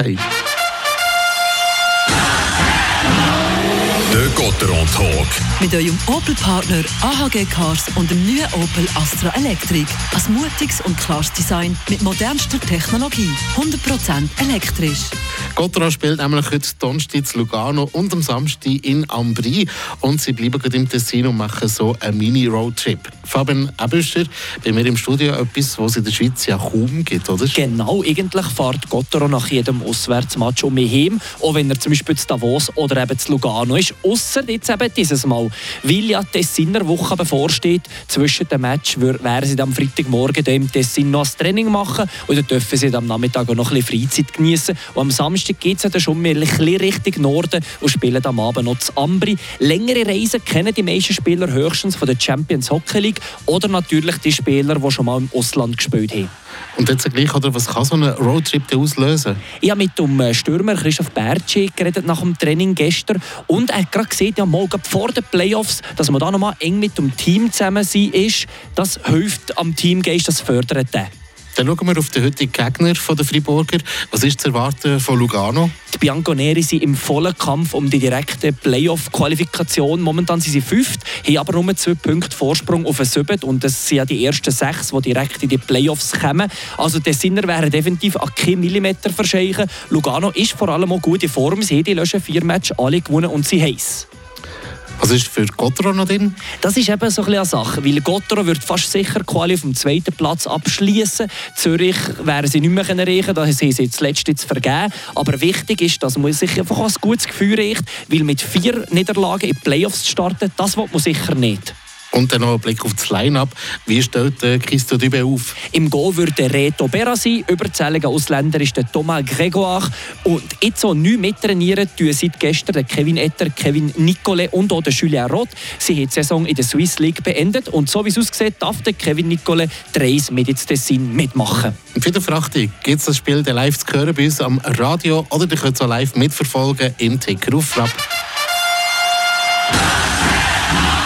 haben. Der Gotteron Talk. Mit eurem Opel-Partner AHG Cars und dem neuen Opel Astra Electric. Ein mutiges und klares Design mit modernster Technologie. 100% elektrisch. Gotteron spielt nämlich heute Donnerstag in Lugano und am Samstag in Ambri. Und sie bleiben gerade im Tessin und machen so einen Mini-Roadtrip. Fabian Ebüscher, bei mir im Studio etwas, was es in der Schweiz ja kaum gibt, oder? Genau, eigentlich fährt Gotteron nach jedem Auswärtsmatch um mich heim, auch wenn er zum Beispiel zu Davos oder eben zu Lugano ist. Ausser jetzt eben dieses Mal, weil ja die Tessiner Woche bevorsteht. Zwischen dem Match werden sie am Freitagmorgen im Tessin noch ein Training machen und dann dürfen sie am Nachmittag auch noch ein bisschen Freizeit genießen. Und am Samstag geht es dann schon ein bisschen Richtung Norden und spielen am Abend noch zu Ambri. Längere Reisen kennen die meisten Spieler höchstens von der Champions Hockey League oder natürlich die Spieler, die schon mal im Ausland gespielt haben. Und jetzt gleich, oder was kann so ein Roadtrip auslösen? Ich habe mit dem äh, Stürmer Christoph Bertschi geredet nach dem Training gestern und er hat gerade gesehen, ja, mal vor den Playoffs, dass man da nochmal eng mit dem Team zusammen sein ist. Das hilft am Teamgeist, das fördert den. Dann schauen wir auf den heutigen Gegner der Friburger. Was ist zu erwarten von Lugano? Die Bianconeri sind im vollen Kampf um die direkte Playoff-Qualifikation. Momentan sind sie fünft, haben aber nur zwei Punkte Vorsprung auf den Siebten. Und das sind ja die ersten sechs, die direkt in die Playoffs kommen. Also der Sinner wäre definitiv an keinen Millimeter verscheichen. Lugano ist vor allem auch gut in Form. Sie haben die letzten vier Matches alle gewonnen und sie heiß. Was ist für Gottero noch drin? Das ist eben so ein eine Sache, weil Gottero wird fast sicher Quali auf dem zweiten Platz abschließen. Zürich werden sie nicht mehr erreichen, da haben sie jetzt letzte jetzt vergeben. Aber wichtig ist, dass man sich einfach ein gutes Gefühl riecht, weil mit vier Niederlagen in die Playoffs zu starten, das will man sicher nicht. Und dann noch ein Blick auf das Line-Up. Wie stellt äh, Christo Dübe auf? Im Goal würde der Reto Berra sein. Überzähliger Ausländer ist der Thomas Grégoire. Und jetzt so neu mittrainieren tun seit gestern der Kevin Etter, Kevin Nicolet und auch der Julien Roth. Sie haben die Saison in der Swiss League beendet. Und so wie es aussieht, darf der Kevin Nicolet drei mit ins Tessin mitmachen. Und für die Frage, gibt es das Spiel live zu hören bei uns am Radio oder ihr könnt es auch live mitverfolgen im Ticker auf Rapp.